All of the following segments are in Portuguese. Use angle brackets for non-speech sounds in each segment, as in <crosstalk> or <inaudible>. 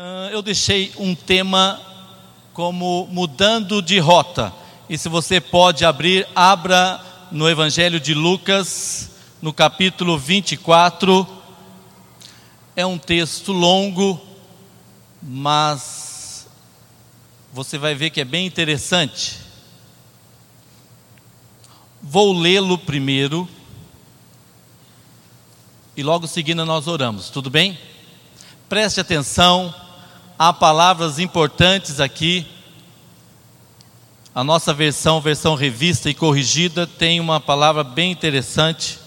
Uh, eu deixei um tema como mudando de rota. E se você pode abrir, abra no Evangelho de Lucas, no capítulo 24. É um texto longo, mas você vai ver que é bem interessante. Vou lê-lo primeiro e logo seguindo nós oramos, tudo bem? Preste atenção há palavras importantes aqui. A nossa versão, versão revista e corrigida, tem uma palavra bem interessante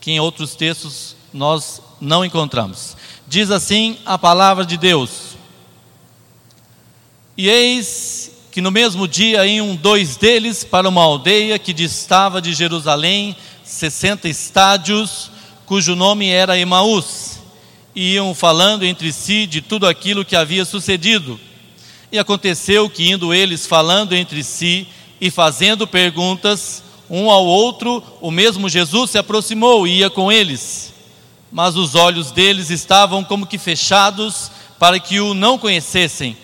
que em outros textos nós não encontramos. Diz assim a palavra de Deus: E eis que no mesmo dia iam dois deles para uma aldeia que distava de Jerusalém, sessenta estádios, cujo nome era Emaús iam falando entre si de tudo aquilo que havia sucedido. E aconteceu que, indo eles falando entre si e fazendo perguntas, um ao outro, o mesmo Jesus se aproximou e ia com eles. Mas os olhos deles estavam como que fechados para que o não conhecessem.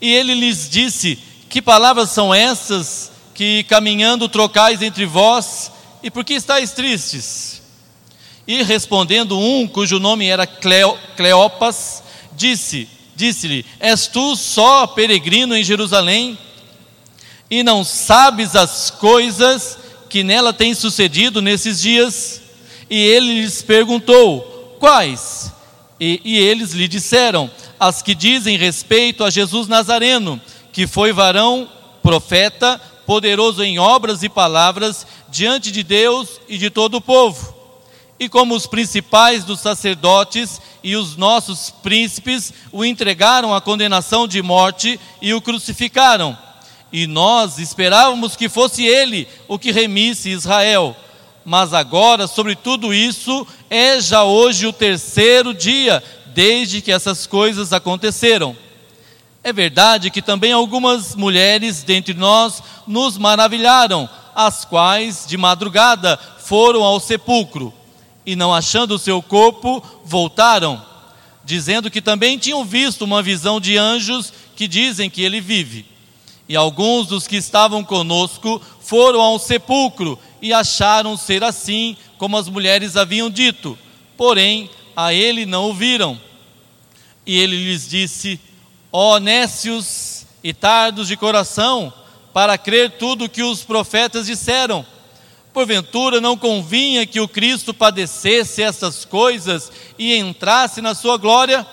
E ele lhes disse: Que palavras são essas que caminhando trocais entre vós, e por que estáis tristes? E respondendo um, cujo nome era Cleo, Cleopas, disse: Disse-lhe: És tu só peregrino em Jerusalém e não sabes as coisas que nela têm sucedido nesses dias? E ele lhes perguntou: Quais? E, e eles lhe disseram: As que dizem respeito a Jesus Nazareno, que foi varão, profeta, poderoso em obras e palavras diante de Deus e de todo o povo e como os principais dos sacerdotes e os nossos príncipes o entregaram à condenação de morte e o crucificaram. E nós esperávamos que fosse ele o que remisse Israel. Mas agora, sobre tudo isso, é já hoje o terceiro dia desde que essas coisas aconteceram. É verdade que também algumas mulheres dentre nós nos maravilharam, as quais, de madrugada, foram ao sepulcro e não achando o seu corpo, voltaram, dizendo que também tinham visto uma visão de anjos que dizem que ele vive. E alguns dos que estavam conosco foram ao sepulcro e acharam ser assim como as mulheres haviam dito, porém a ele não o viram. E ele lhes disse: Ó oh, e tardos de coração, para crer tudo o que os profetas disseram. Porventura não convinha que o Cristo padecesse essas coisas e entrasse na sua glória?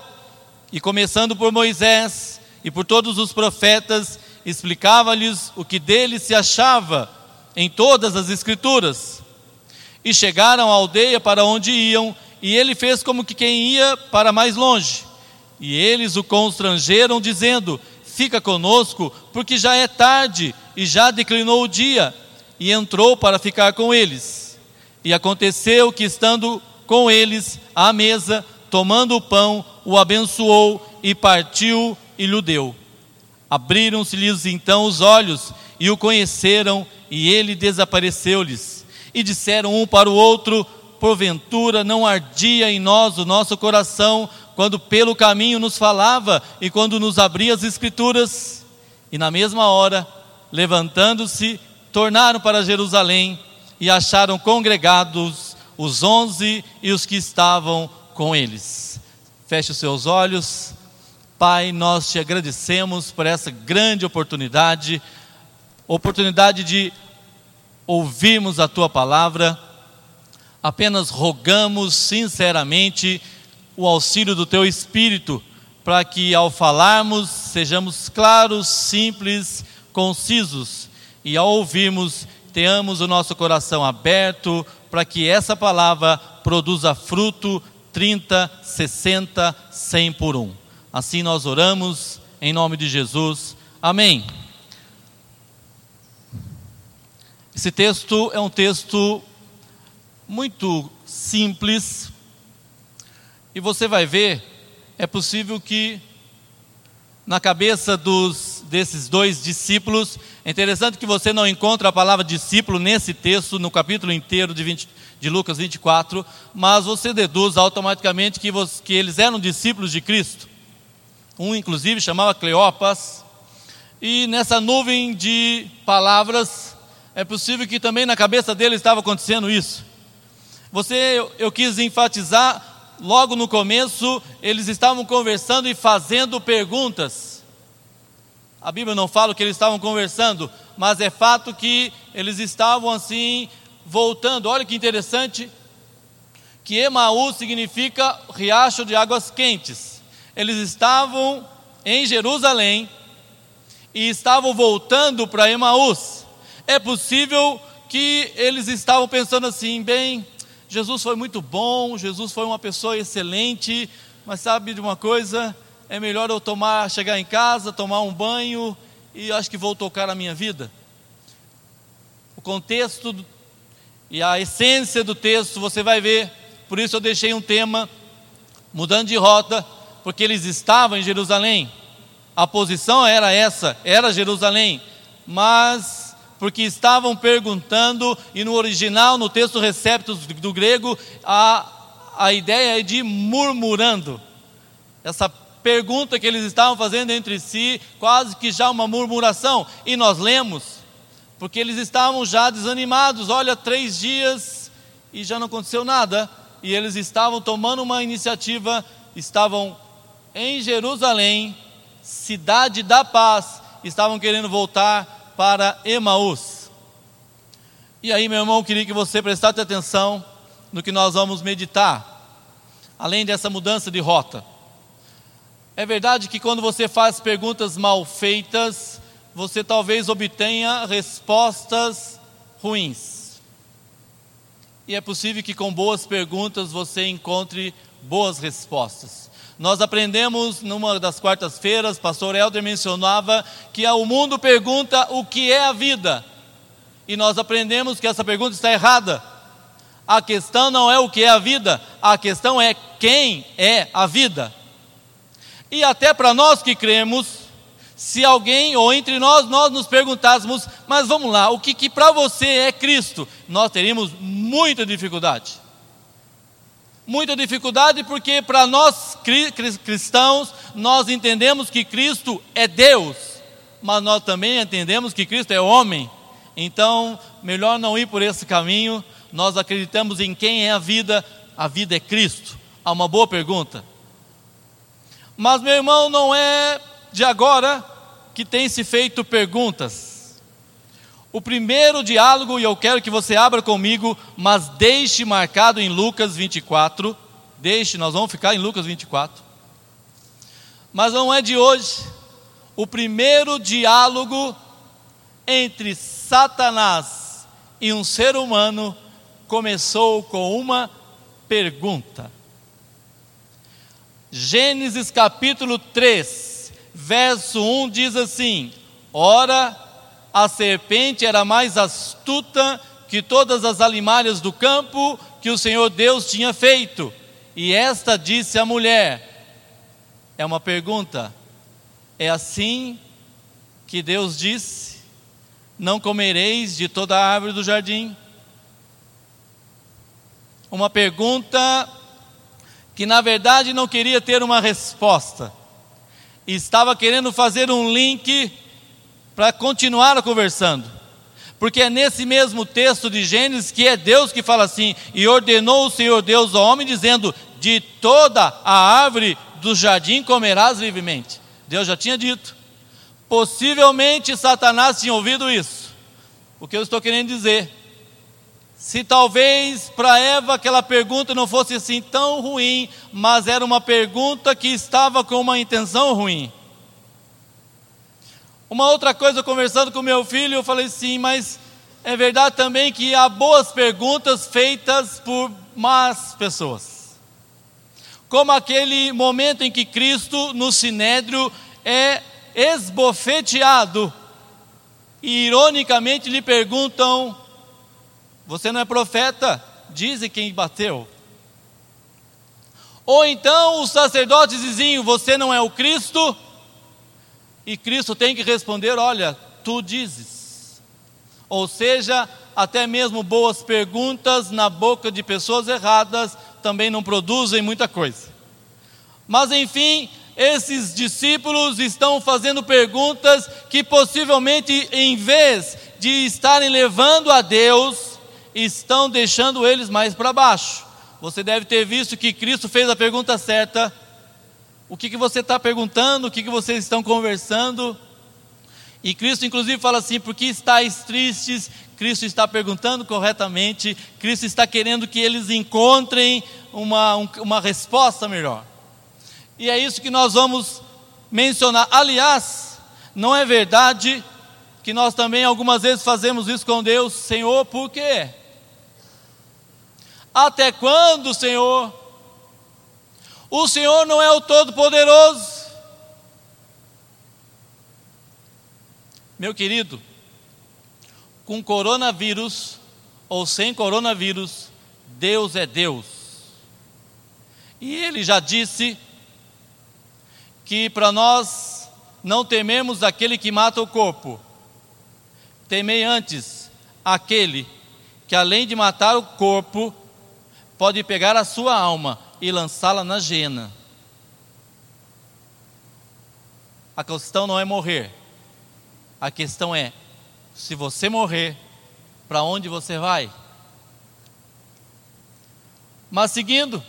E começando por Moisés e por todos os profetas, explicava-lhes o que dele se achava em todas as Escrituras. E chegaram à aldeia para onde iam, e ele fez como que quem ia para mais longe. E eles o constrangeram, dizendo: Fica conosco, porque já é tarde e já declinou o dia e entrou para ficar com eles. E aconteceu que, estando com eles à mesa, tomando o pão, o abençoou e partiu e lhe deu. Abriram-se-lhes então os olhos e o conheceram, e ele desapareceu-lhes. E disseram um para o outro: Porventura não ardia em nós o nosso coração, quando pelo caminho nos falava e quando nos abria as Escrituras? E na mesma hora, levantando-se, tornaram para Jerusalém e acharam congregados os onze e os que estavam com eles. Feche os seus olhos. Pai, nós te agradecemos por essa grande oportunidade, oportunidade de ouvirmos a tua palavra. Apenas rogamos sinceramente o auxílio do teu espírito para que ao falarmos sejamos claros, simples, concisos e ao ouvirmos, tenhamos o nosso coração aberto para que essa palavra produza fruto 30, 60, 100 por um. Assim nós oramos em nome de Jesus. Amém. Esse texto é um texto muito simples e você vai ver, é possível que na cabeça dos, desses dois discípulos. É interessante que você não encontra a palavra discípulo nesse texto, no capítulo inteiro de, 20, de Lucas 24, mas você deduz automaticamente que, você, que eles eram discípulos de Cristo. um inclusive chamava Cleopas, e nessa nuvem de palavras, é possível que também na cabeça dele estava acontecendo isso. Você, eu, eu quis enfatizar, logo no começo, eles estavam conversando e fazendo perguntas. A Bíblia não fala que eles estavam conversando, mas é fato que eles estavam assim, voltando. Olha que interessante, que Emaú significa riacho de águas quentes. Eles estavam em Jerusalém e estavam voltando para Emaús. É possível que eles estavam pensando assim, bem, Jesus foi muito bom, Jesus foi uma pessoa excelente, mas sabe de uma coisa? É melhor eu tomar, chegar em casa, tomar um banho e acho que vou tocar a minha vida. O contexto e a essência do texto você vai ver por isso eu deixei um tema mudando de rota, porque eles estavam em Jerusalém. A posição era essa, era Jerusalém, mas porque estavam perguntando, e no original, no texto receptus do grego, a, a ideia é de murmurando. Essa pergunta que eles estavam fazendo entre si, quase que já uma murmuração, e nós lemos, porque eles estavam já desanimados. Olha, três dias e já não aconteceu nada e eles estavam tomando uma iniciativa, estavam em Jerusalém, cidade da paz, estavam querendo voltar para Emaús. E aí, meu irmão, queria que você prestasse atenção no que nós vamos meditar, além dessa mudança de rota. É verdade que quando você faz perguntas mal feitas, você talvez obtenha respostas ruins. E é possível que com boas perguntas você encontre boas respostas. Nós aprendemos numa das quartas-feiras, pastor Helder mencionava que o mundo pergunta o que é a vida. E nós aprendemos que essa pergunta está errada. A questão não é o que é a vida, a questão é quem é a vida. E até para nós que cremos, se alguém ou entre nós nós nos perguntássemos, mas vamos lá, o que, que para você é Cristo? Nós teríamos muita dificuldade. Muita dificuldade porque para nós cristãos nós entendemos que Cristo é Deus, mas nós também entendemos que Cristo é homem. Então, melhor não ir por esse caminho. Nós acreditamos em quem é a vida, a vida é Cristo. Há uma boa pergunta. Mas meu irmão, não é de agora que tem se feito perguntas. O primeiro diálogo, e eu quero que você abra comigo, mas deixe marcado em Lucas 24. Deixe, nós vamos ficar em Lucas 24. Mas não é de hoje. O primeiro diálogo entre Satanás e um ser humano começou com uma pergunta. Gênesis capítulo 3 verso 1 diz assim: Ora, a serpente era mais astuta que todas as alimárias do campo que o Senhor Deus tinha feito. E esta disse à mulher: É uma pergunta, é assim que Deus disse: Não comereis de toda a árvore do jardim? Uma pergunta que na verdade não queria ter uma resposta estava querendo fazer um link para continuar conversando. Porque é nesse mesmo texto de Gênesis que é Deus que fala assim: E ordenou o Senhor Deus ao homem, dizendo: De toda a árvore do jardim comerás livremente. Deus já tinha dito. Possivelmente Satanás tinha ouvido isso. O que eu estou querendo dizer? Se talvez para Eva aquela pergunta não fosse assim tão ruim, mas era uma pergunta que estava com uma intenção ruim. Uma outra coisa, conversando com meu filho, eu falei sim, mas é verdade também que há boas perguntas feitas por más pessoas. Como aquele momento em que Cristo, no sinédrio, é esbofeteado e ironicamente lhe perguntam você não é profeta, dizem quem bateu. Ou então os sacerdotes diziam: Você não é o Cristo? E Cristo tem que responder: Olha, tu dizes. Ou seja, até mesmo boas perguntas na boca de pessoas erradas também não produzem muita coisa. Mas enfim, esses discípulos estão fazendo perguntas que possivelmente, em vez de estarem levando a Deus, estão deixando eles mais para baixo. Você deve ter visto que Cristo fez a pergunta certa. O que, que você está perguntando? O que, que vocês estão conversando? E Cristo, inclusive, fala assim: por que estáis tristes? Cristo está perguntando corretamente, Cristo está querendo que eles encontrem uma, uma resposta melhor. E é isso que nós vamos mencionar. Aliás, não é verdade que nós também algumas vezes fazemos isso com Deus, Senhor, por quê? Até quando, Senhor? O Senhor não é o Todo-Poderoso. Meu querido, com coronavírus ou sem coronavírus, Deus é Deus. E Ele já disse que para nós não tememos aquele que mata o corpo, temei antes aquele que além de matar o corpo, pode pegar a sua alma e lançá-la na gena. A questão não é morrer, a questão é: se você morrer, para onde você vai? Mas seguindo,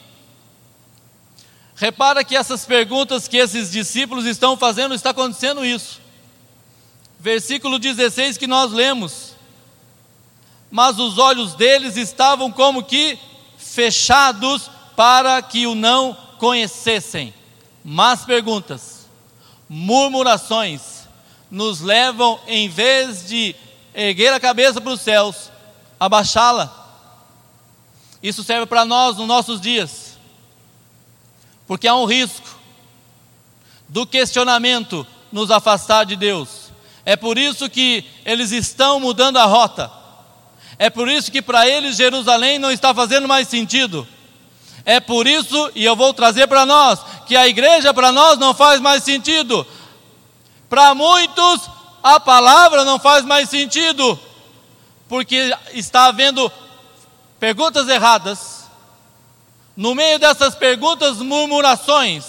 Repara que essas perguntas que esses discípulos estão fazendo, está acontecendo isso. Versículo 16 que nós lemos. Mas os olhos deles estavam como que fechados para que o não conhecessem. Más perguntas, murmurações, nos levam, em vez de erguer a cabeça para os céus, abaixá-la. Isso serve para nós nos nossos dias porque há um risco do questionamento nos afastar de Deus. É por isso que eles estão mudando a rota. É por isso que para eles Jerusalém não está fazendo mais sentido. É por isso, e eu vou trazer para nós, que a igreja para nós não faz mais sentido. Para muitos, a palavra não faz mais sentido, porque está havendo perguntas erradas, no meio dessas perguntas, murmurações.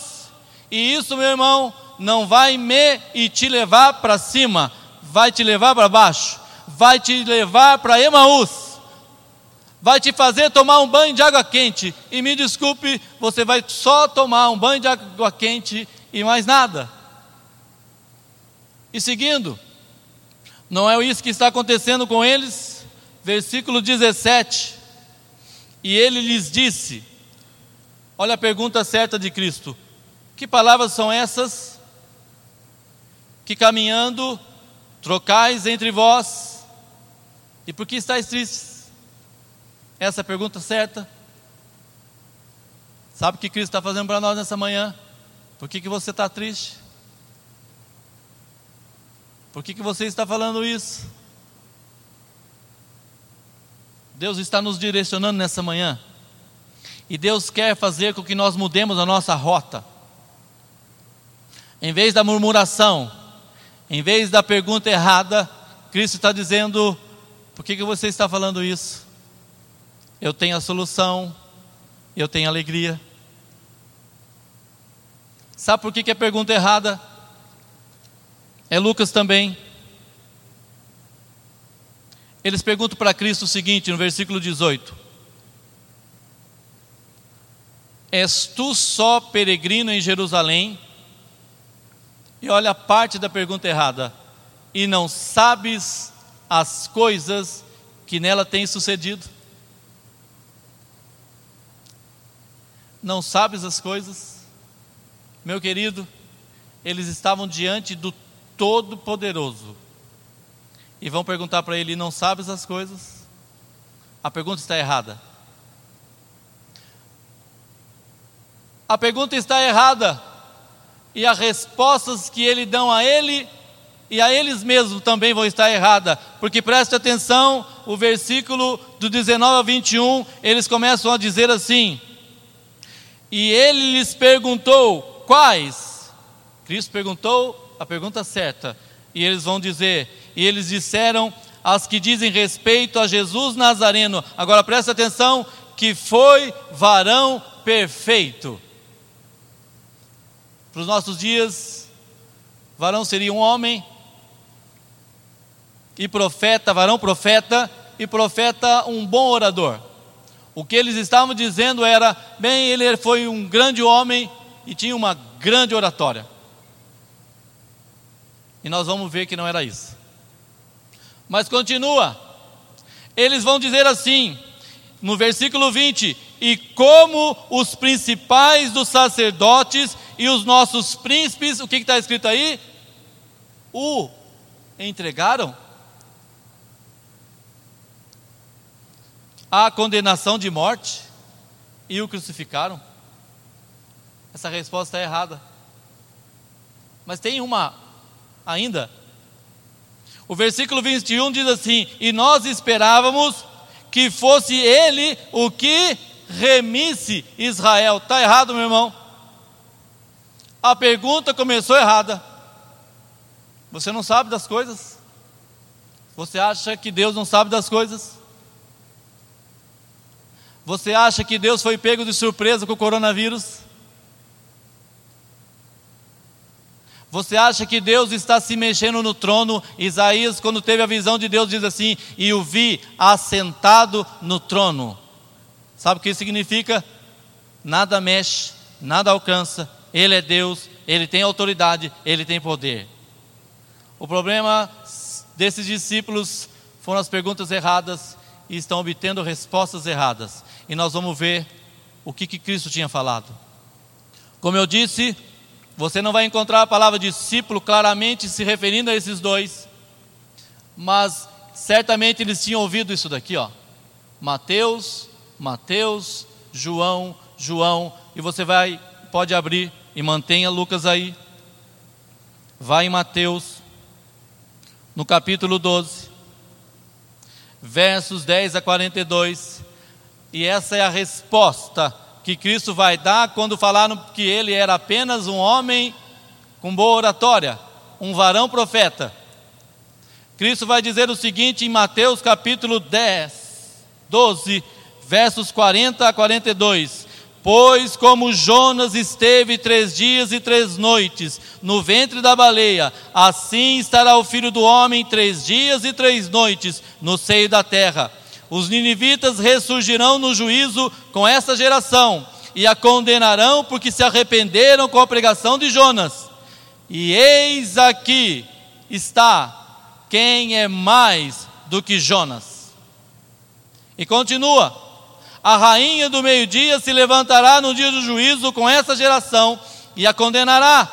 E isso, meu irmão, não vai me e te levar para cima, vai te levar para baixo, vai te levar para Emaús, vai te fazer tomar um banho de água quente. E me desculpe, você vai só tomar um banho de água quente e mais nada. E seguindo, não é isso que está acontecendo com eles? Versículo 17. E ele lhes disse: Olha a pergunta certa de Cristo: Que palavras são essas que caminhando trocais entre vós? E por que estáis tristes? Essa é a pergunta certa. Sabe o que Cristo está fazendo para nós nessa manhã? Por que, que você está triste? Por que, que você está falando isso? Deus está nos direcionando nessa manhã. E Deus quer fazer com que nós mudemos a nossa rota. Em vez da murmuração, em vez da pergunta errada, Cristo está dizendo: por que, que você está falando isso? Eu tenho a solução, eu tenho alegria. Sabe por que, que é pergunta errada? É Lucas também. Eles perguntam para Cristo o seguinte, no versículo 18: És tu só peregrino em Jerusalém? E olha a parte da pergunta errada. E não sabes as coisas que nela têm sucedido? Não sabes as coisas? Meu querido, eles estavam diante do Todo-Poderoso. E vão perguntar para ele: Não sabes as coisas? A pergunta está errada. a pergunta está errada. E as respostas que ele dão a ele e a eles mesmos também vão estar erradas. Porque preste atenção, o versículo do 19 a 21, eles começam a dizer assim: E ele lhes perguntou: Quais? Cristo perguntou a pergunta certa. E eles vão dizer: E eles disseram as que dizem respeito a Jesus Nazareno. Agora preste atenção, que foi varão perfeito. Para os nossos dias, varão seria um homem, e profeta, varão profeta, e profeta um bom orador. O que eles estavam dizendo era: bem, ele foi um grande homem e tinha uma grande oratória. E nós vamos ver que não era isso. Mas continua. Eles vão dizer assim, no versículo 20: E como os principais dos sacerdotes e os nossos príncipes, o que está escrito aí? O entregaram à condenação de morte e o crucificaram? Essa resposta é errada. Mas tem uma ainda. O versículo 21 diz assim: E nós esperávamos que fosse ele o que remisse Israel. Está errado, meu irmão? A pergunta começou errada. Você não sabe das coisas? Você acha que Deus não sabe das coisas? Você acha que Deus foi pego de surpresa com o coronavírus? Você acha que Deus está se mexendo no trono? Isaías, quando teve a visão de Deus, diz assim: E o vi assentado no trono. Sabe o que isso significa? Nada mexe, nada alcança. Ele é Deus, ele tem autoridade, ele tem poder. O problema desses discípulos foram as perguntas erradas e estão obtendo respostas erradas. E nós vamos ver o que, que Cristo tinha falado. Como eu disse, você não vai encontrar a palavra discípulo claramente se referindo a esses dois, mas certamente eles tinham ouvido isso daqui, ó. Mateus, Mateus, João, João, e você vai, pode abrir e mantenha Lucas aí. Vai em Mateus, no capítulo 12, versos 10 a 42, e essa é a resposta que Cristo vai dar quando falaram que ele era apenas um homem com boa oratória, um varão profeta. Cristo vai dizer o seguinte em Mateus capítulo 10, 12, versos 40 a 42: Pois como Jonas esteve três dias e três noites no ventre da baleia, assim estará o filho do homem três dias e três noites no seio da terra. Os ninivitas ressurgirão no juízo com essa geração e a condenarão porque se arrependeram com a pregação de Jonas. E eis aqui está quem é mais do que Jonas. E continua: a rainha do meio-dia se levantará no dia do juízo com essa geração e a condenará,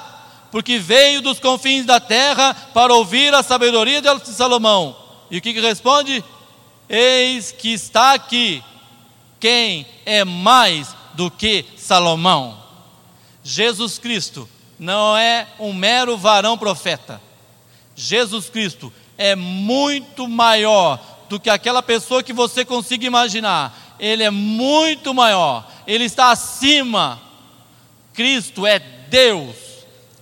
porque veio dos confins da terra para ouvir a sabedoria de Salomão. E o que, que responde? Eis que está aqui quem é mais do que Salomão. Jesus Cristo não é um mero varão profeta. Jesus Cristo é muito maior do que aquela pessoa que você consiga imaginar. Ele é muito maior. Ele está acima. Cristo é Deus.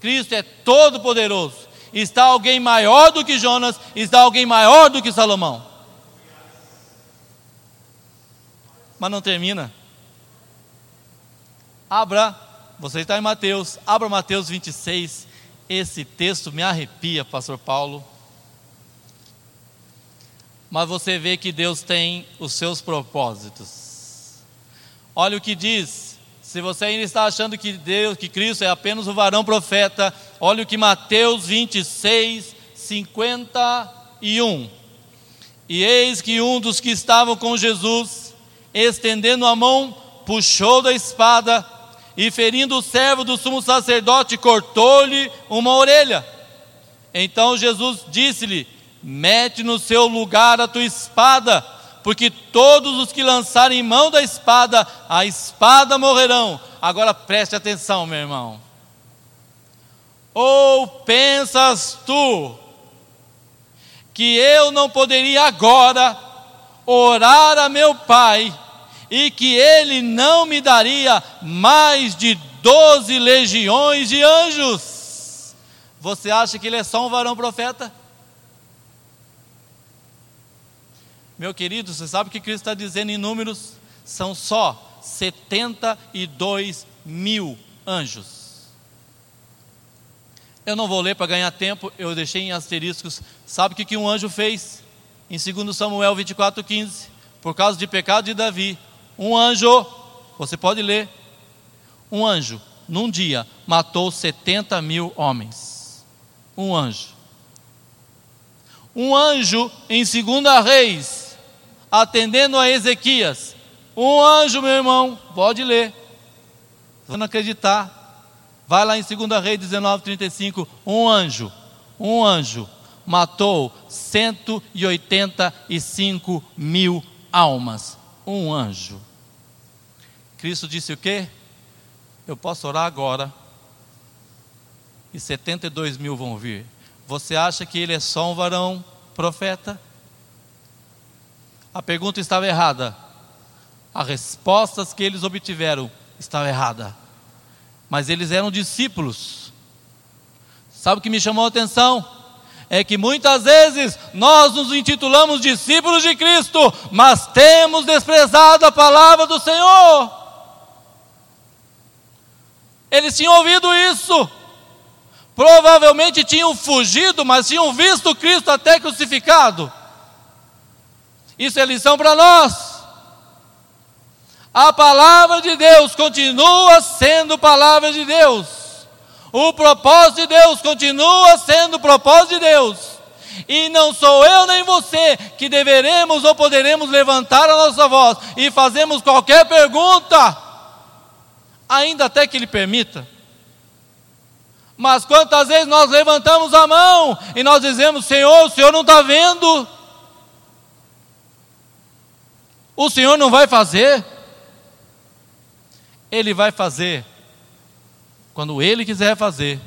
Cristo é todo poderoso. Está alguém maior do que Jonas, está alguém maior do que Salomão. Mas não termina. Abra, você está em Mateus, abra Mateus 26. Esse texto me arrepia, Pastor Paulo. Mas você vê que Deus tem os seus propósitos. Olha o que diz. Se você ainda está achando que Deus, que Cristo é apenas o varão profeta, olha o que Mateus 26, 51. E eis que um dos que estavam com Jesus estendendo a mão, puxou da espada e, ferindo o servo do sumo sacerdote, cortou-lhe uma orelha. Então Jesus disse-lhe: Mete no seu lugar a tua espada, porque todos os que lançarem mão da espada, a espada morrerão. Agora preste atenção, meu irmão. Ou pensas tu que eu não poderia agora orar a meu Pai e que ele não me daria mais de doze legiões de anjos. Você acha que ele é só um varão profeta? Meu querido, você sabe o que Cristo está dizendo em números? São só 72 mil anjos. Eu não vou ler para ganhar tempo, eu deixei em asteriscos. Sabe o que, um anjo fez? Em 2 Samuel 24,15. Por causa de pecado de Davi. Um anjo, você pode ler. Um anjo, num dia, matou 70 mil homens. Um anjo. Um anjo em 2 Reis, atendendo a Ezequias. Um anjo, meu irmão, pode ler. Se não acreditar, Vai lá em 2 Reis 19, 35. Um anjo, um anjo matou 185 mil almas. Um anjo. Cristo disse o quê? Eu posso orar agora e 72 mil vão vir. Você acha que ele é só um varão profeta? A pergunta estava errada. As respostas que eles obtiveram estavam erradas mas eles eram discípulos. Sabe o que me chamou a atenção? É que muitas vezes nós nos intitulamos discípulos de Cristo, mas temos desprezado a palavra do Senhor. Eles tinham ouvido isso, provavelmente tinham fugido, mas tinham visto Cristo até crucificado. Isso é lição para nós. A palavra de Deus continua sendo palavra de Deus. O propósito de Deus continua sendo o propósito de Deus. E não sou eu nem você que deveremos ou poderemos levantar a nossa voz e fazermos qualquer pergunta, ainda até que Ele permita. Mas quantas vezes nós levantamos a mão e nós dizemos: Senhor, o Senhor não está vendo? O Senhor não vai fazer? Ele vai fazer quando Ele quiser fazer,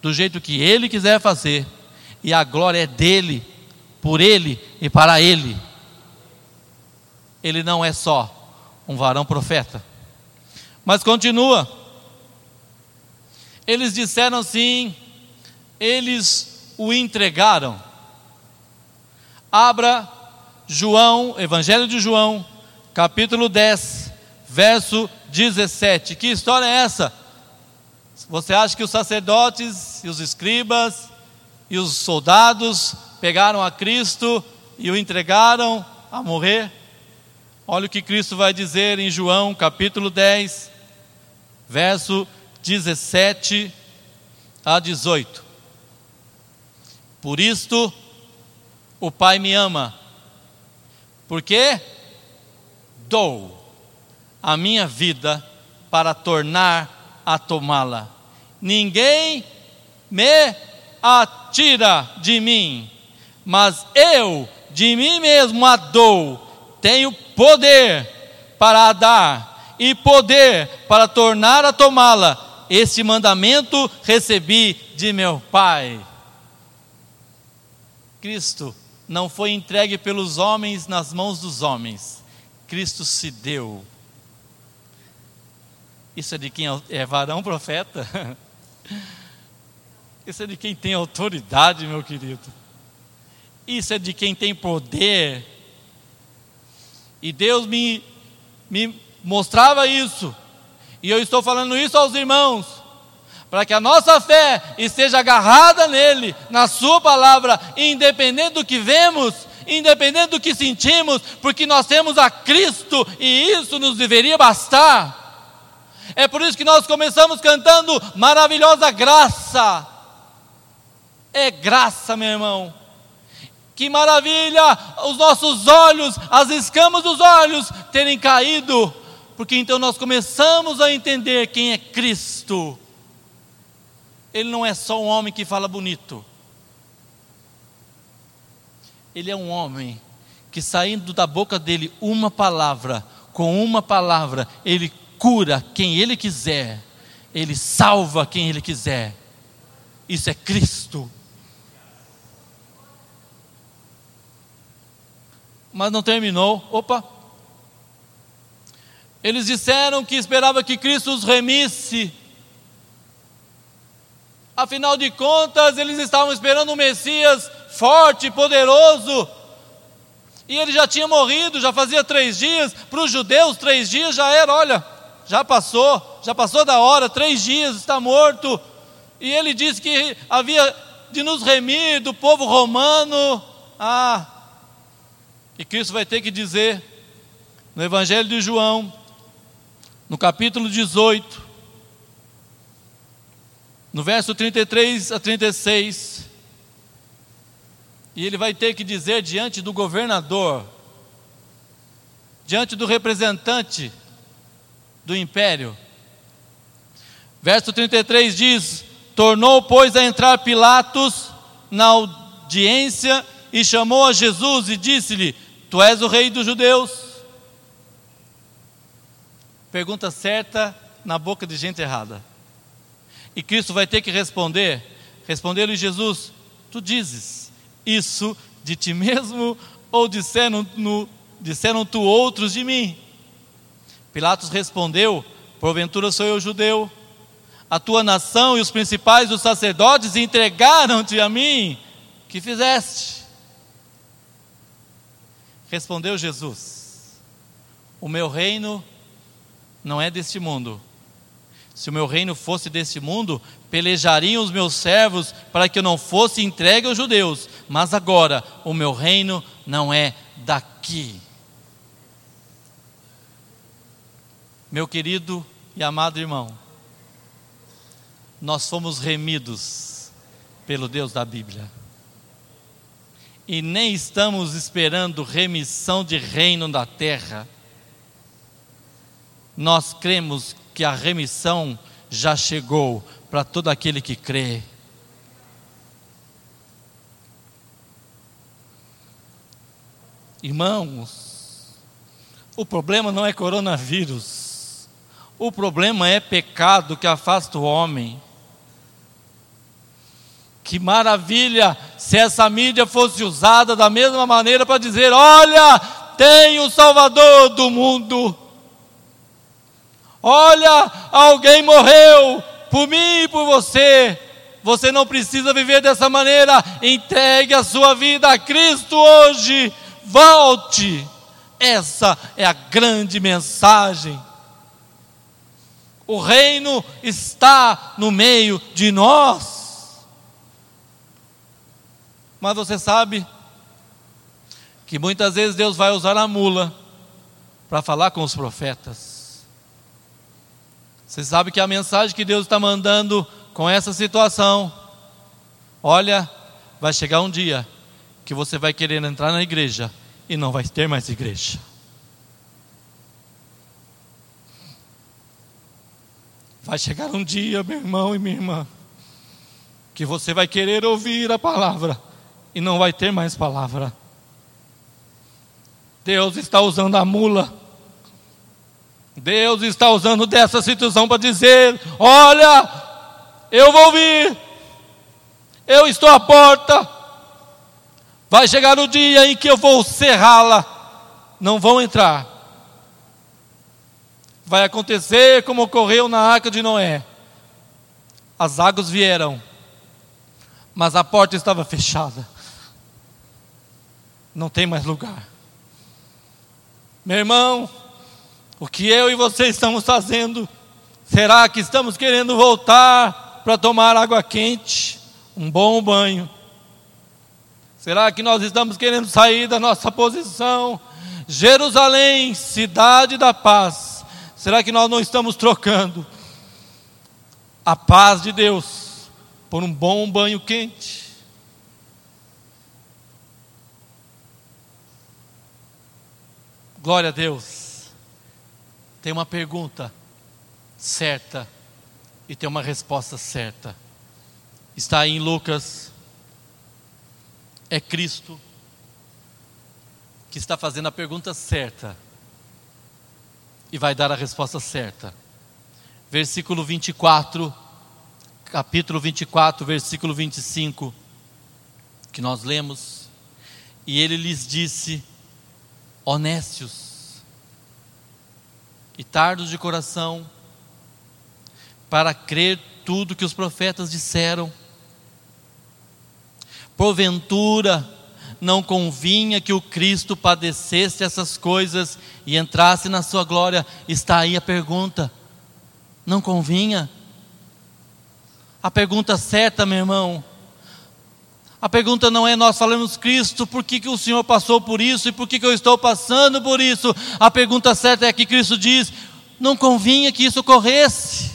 do jeito que Ele quiser fazer, e a glória é dele, por Ele e para Ele. Ele não é só um varão profeta, mas continua. Eles disseram sim, eles o entregaram. Abra João, Evangelho de João, capítulo 10, verso 17. Que história é essa? Você acha que os sacerdotes e os escribas e os soldados pegaram a Cristo e o entregaram a morrer? Olha o que Cristo vai dizer em João capítulo 10, verso 17 a 18. Por isto o Pai me ama, porque dou a minha vida para tornar a tomá-la. Ninguém me atira de mim, mas eu de mim mesmo a dou. Tenho poder para a dar e poder para tornar a tomá-la. Este mandamento recebi de meu Pai. Cristo não foi entregue pelos homens nas mãos dos homens. Cristo se deu isso é de quem é, é varão profeta? <laughs> Isso é de quem tem autoridade, meu querido. Isso é de quem tem poder. E Deus me, me mostrava isso. E eu estou falando isso aos irmãos, para que a nossa fé esteja agarrada nele, na Sua palavra, independente do que vemos, independente do que sentimos, porque nós temos a Cristo e isso nos deveria bastar. É por isso que nós começamos cantando maravilhosa graça. É graça, meu irmão. Que maravilha os nossos olhos, as escamas dos olhos terem caído, porque então nós começamos a entender quem é Cristo. Ele não é só um homem que fala bonito. Ele é um homem que saindo da boca dele uma palavra, com uma palavra, ele cura quem Ele quiser, Ele salva quem Ele quiser. Isso é Cristo. Mas não terminou. Opa! Eles disseram que esperava que Cristo os remisse. Afinal de contas, eles estavam esperando um Messias forte, poderoso. E ele já tinha morrido, já fazia três dias. Para os judeus, três dias já era, olha, já passou, já passou da hora, três dias, está morto. E ele disse que havia de nos remir do povo romano. Ah, e Cristo vai ter que dizer no Evangelho de João, no capítulo 18, no verso 33 a 36, e ele vai ter que dizer diante do governador, diante do representante do império. Verso 33 diz: Tornou, pois, a entrar Pilatos na audiência e chamou a Jesus e disse-lhe: Tu és o rei dos judeus? Pergunta certa na boca de gente errada. E Cristo vai ter que responder: Respondeu-lhe Jesus: Tu dizes isso de ti mesmo ou disseram, no, disseram tu outros de mim? Pilatos respondeu: Porventura sou eu judeu? A tua nação e os principais dos sacerdotes entregaram-te a mim. Que fizeste? Respondeu Jesus: O meu reino não é deste mundo. Se o meu reino fosse deste mundo, pelejariam os meus servos para que eu não fosse entregue aos judeus. Mas agora, o meu reino não é daqui. Meu querido e amado irmão, nós fomos remidos pelo Deus da Bíblia. E nem estamos esperando remissão de reino da terra. Nós cremos que a remissão já chegou para todo aquele que crê. Irmãos, o problema não é coronavírus, o problema é pecado que afasta o homem. Que maravilha se essa mídia fosse usada da mesma maneira para dizer: olha, tem o Salvador do mundo. Olha, alguém morreu por mim e por você. Você não precisa viver dessa maneira. Entregue a sua vida a Cristo hoje. Volte. Essa é a grande mensagem. O reino está no meio de nós. Mas você sabe que muitas vezes Deus vai usar a mula para falar com os profetas. Você sabe que a mensagem que Deus está mandando com essa situação, olha, vai chegar um dia que você vai querer entrar na igreja e não vai ter mais igreja. Vai chegar um dia, meu irmão e minha irmã, que você vai querer ouvir a palavra e não vai ter mais palavra. Deus está usando a mula Deus está usando dessa situação para dizer: olha, eu vou vir, eu estou à porta, vai chegar o dia em que eu vou cerrá-la, não vão entrar. Vai acontecer como ocorreu na arca de Noé. As águas vieram, mas a porta estava fechada. Não tem mais lugar. Meu irmão, o que eu e você estamos fazendo? Será que estamos querendo voltar para tomar água quente, um bom banho? Será que nós estamos querendo sair da nossa posição? Jerusalém, cidade da paz. Será que nós não estamos trocando a paz de Deus por um bom banho quente? Glória a Deus tem uma pergunta certa e tem uma resposta certa. Está aí em Lucas. É Cristo que está fazendo a pergunta certa e vai dar a resposta certa. Versículo 24, capítulo 24, versículo 25, que nós lemos. E ele lhes disse: Honestos, e tardos de coração, para crer tudo que os profetas disseram. Porventura, não convinha que o Cristo padecesse essas coisas e entrasse na sua glória? Está aí a pergunta. Não convinha? A pergunta certa, meu irmão, a pergunta não é nós falamos Cristo, por que, que o Senhor passou por isso e por que, que eu estou passando por isso? A pergunta certa é que Cristo diz: não convinha que isso ocorresse.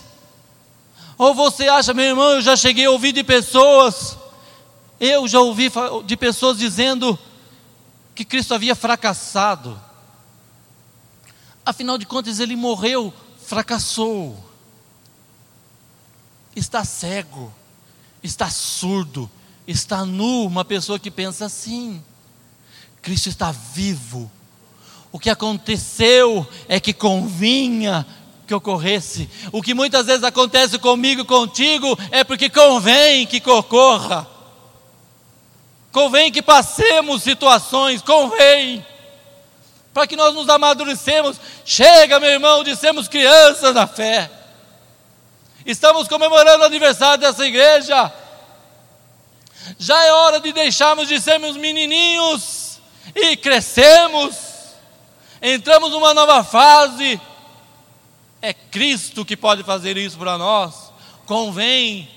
Ou você acha, meu irmão, eu já cheguei a ouvir de pessoas, eu já ouvi de pessoas dizendo que Cristo havia fracassado. Afinal de contas, ele morreu, fracassou. Está cego, está surdo, está nu. Uma pessoa que pensa assim. Cristo está vivo. O que aconteceu é que convinha que ocorresse. O que muitas vezes acontece comigo e contigo é porque convém que ocorra. Convém que passemos situações, convém. Para que nós nos amadurecemos. Chega, meu irmão, de sermos crianças na fé. Estamos comemorando o aniversário dessa igreja. Já é hora de deixarmos de sermos menininhos e crescemos. Entramos numa nova fase é Cristo que pode fazer isso para nós. Convém.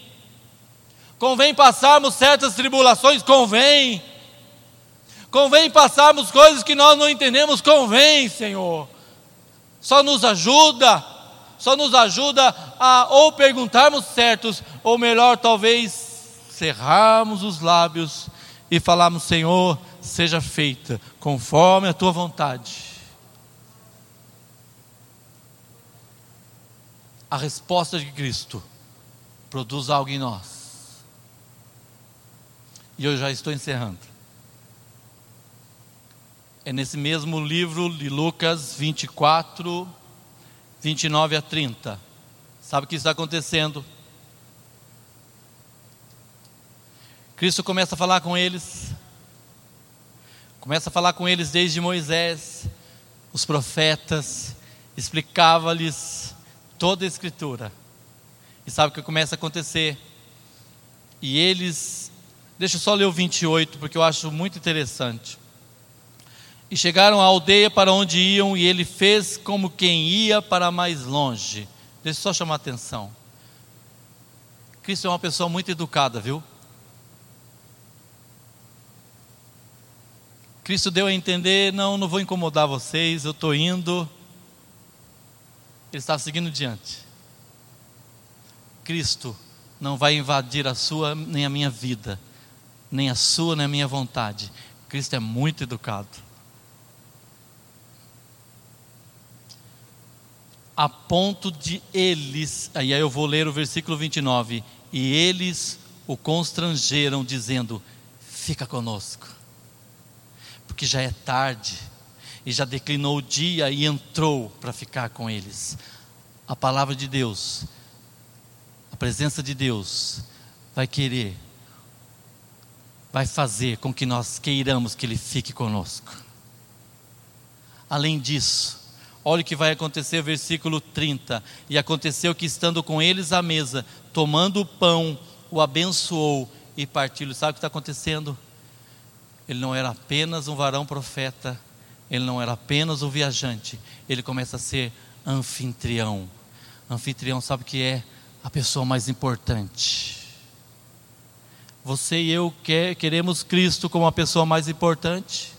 Convém passarmos certas tribulações, convém. Convém passarmos coisas que nós não entendemos, convém, Senhor. Só nos ajuda, só nos ajuda a ou perguntarmos certos, ou melhor, talvez cerrarmos os lábios e falarmos: Senhor, seja feita conforme a tua vontade. a resposta de Cristo produz algo em nós. E eu já estou encerrando. É nesse mesmo livro de Lucas 24, 29 a 30. Sabe o que está acontecendo? Cristo começa a falar com eles, começa a falar com eles desde Moisés, os profetas, explicava-lhes toda a Escritura. E sabe o que começa a acontecer? E eles, deixa eu só ler o 28, porque eu acho muito interessante. E chegaram à aldeia para onde iam, e ele fez como quem ia para mais longe. Deixa eu só chamar a atenção. Cristo é uma pessoa muito educada, viu? Cristo deu a entender: não, não vou incomodar vocês, eu estou indo, ele está seguindo diante. Cristo não vai invadir a sua nem a minha vida, nem a sua nem a minha vontade. Cristo é muito educado. A ponto de eles, aí eu vou ler o versículo 29, e eles o constrangeram, dizendo: Fica conosco, porque já é tarde e já declinou o dia e entrou para ficar com eles. A palavra de Deus, a presença de Deus, vai querer, vai fazer com que nós queiramos que Ele fique conosco. Além disso, olha o que vai acontecer, versículo 30. E aconteceu que, estando com eles à mesa, tomando o pão, o abençoou e partiu. Sabe o que está acontecendo? Ele não era apenas um varão profeta, ele não era apenas um viajante, ele começa a ser anfitrião. Anfitrião sabe o que é? A pessoa mais importante. Você e eu quer, queremos Cristo como a pessoa mais importante?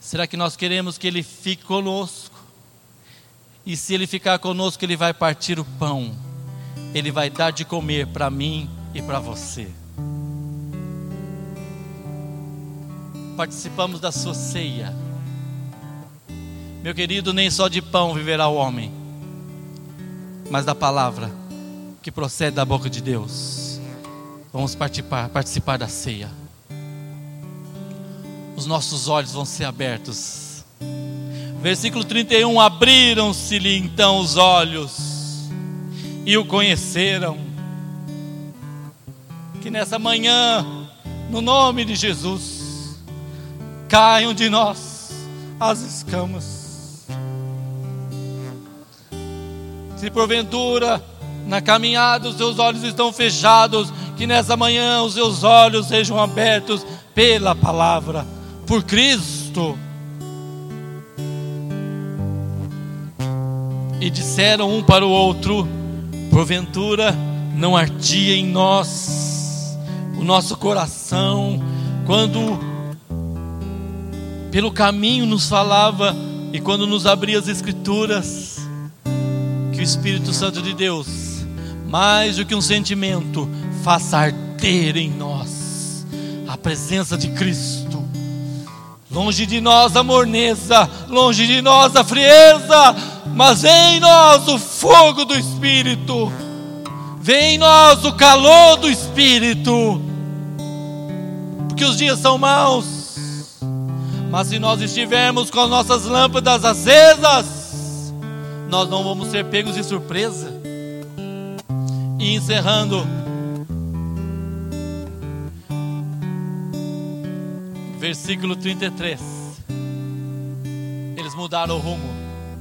Será que nós queremos que Ele fique conosco? E se Ele ficar conosco, Ele vai partir o pão, Ele vai dar de comer para mim e para você. participamos da sua ceia. Meu querido, nem só de pão viverá o homem, mas da palavra que procede da boca de Deus. Vamos participar, participar da ceia. Os nossos olhos vão ser abertos. Versículo 31: Abriram-se-lhe então os olhos e o conheceram. Que nessa manhã, no nome de Jesus, caiam de nós as escamas. Se porventura na caminhada os seus olhos estão fechados, que nessa manhã os seus olhos sejam abertos pela palavra, por Cristo. E disseram um para o outro: Porventura não ardia em nós o nosso coração quando pelo caminho nos falava e quando nos abria as Escrituras, que o Espírito Santo de Deus, mais do que um sentimento, faça arder em nós a presença de Cristo. Longe de nós a morneza, longe de nós a frieza, mas em nós o fogo do Espírito, vem em nós o calor do Espírito, porque os dias são maus, mas se nós estivermos com as nossas lâmpadas acesas, nós não vamos ser pegos de surpresa. E encerrando, versículo 33. Eles mudaram o rumo,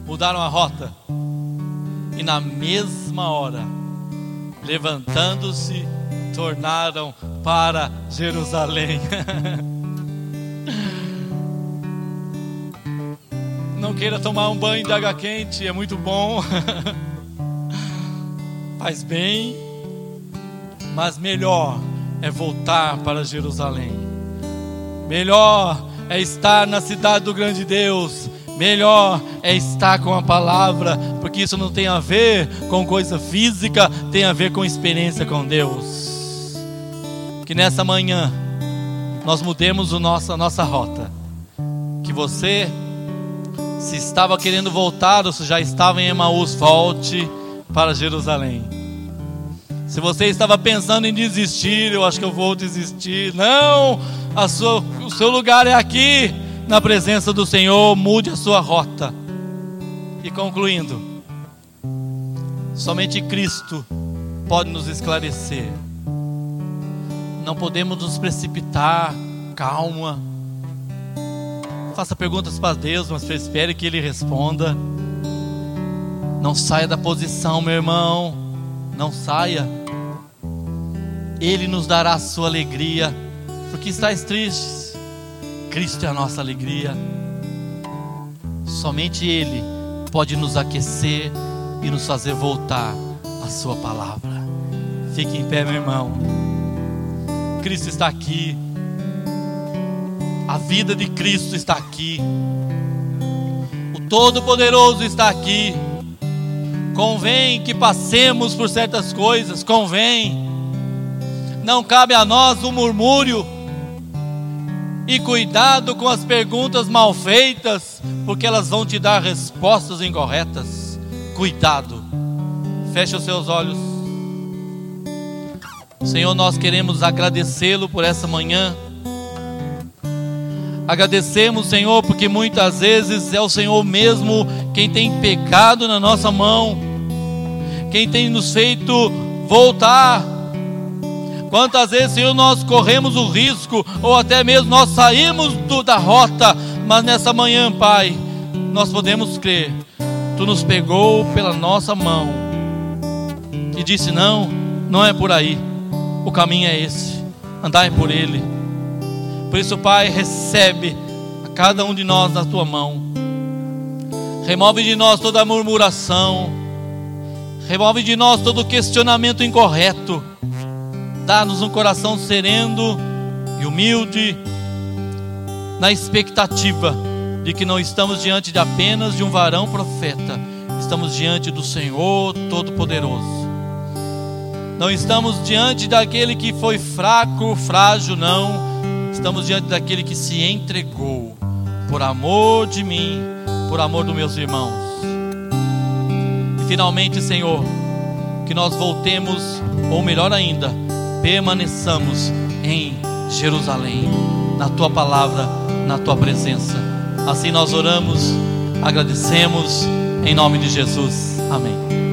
mudaram a rota, e na mesma hora, levantando-se, tornaram para Jerusalém. <laughs> Não queira tomar um banho de água quente, é muito bom. <laughs> Faz bem, mas melhor é voltar para Jerusalém. Melhor é estar na cidade do grande Deus. Melhor é estar com a palavra, porque isso não tem a ver com coisa física, tem a ver com experiência com Deus. Que nessa manhã nós mudemos o nosso, a nossa rota. Que você se estava querendo voltar ou se já estava em Emaús, volte para Jerusalém. Se você estava pensando em desistir, eu acho que eu vou desistir. Não, sua, o seu lugar é aqui, na presença do Senhor. Mude a sua rota. E concluindo, somente Cristo pode nos esclarecer. Não podemos nos precipitar. Calma faça perguntas para Deus, mas espere que Ele responda. Não saia da posição, meu irmão. Não saia. Ele nos dará a sua alegria, porque estás triste. Cristo é a nossa alegria. Somente Ele pode nos aquecer e nos fazer voltar à Sua palavra. Fique em pé, meu irmão. Cristo está aqui. A vida de Cristo está aqui. O Todo-Poderoso está aqui. Convém que passemos por certas coisas, convém. Não cabe a nós o um murmúrio. E cuidado com as perguntas mal feitas, porque elas vão te dar respostas incorretas. Cuidado. Feche os seus olhos. Senhor, nós queremos agradecê-lo por essa manhã. Agradecemos, Senhor, porque muitas vezes é o Senhor mesmo quem tem pecado na nossa mão, quem tem nos feito voltar. Quantas vezes, Senhor, nós corremos o risco, ou até mesmo nós saímos do, da rota, mas nessa manhã, Pai, nós podemos crer, Tu nos pegou pela nossa mão e disse: Não, não é por aí, o caminho é esse, andai por ele. Por isso, Pai, recebe a cada um de nós na tua mão. Remove de nós toda murmuração. Remove de nós todo questionamento incorreto. Dá-nos um coração sereno e humilde, na expectativa de que não estamos diante de apenas de um varão profeta, estamos diante do Senhor Todo-Poderoso. Não estamos diante daquele que foi fraco, frágil, não Estamos diante daquele que se entregou por amor de mim, por amor dos meus irmãos. Finalmente, Senhor, que nós voltemos, ou melhor ainda, permaneçamos em Jerusalém, na tua palavra, na tua presença. Assim nós oramos, agradecemos, em nome de Jesus. Amém.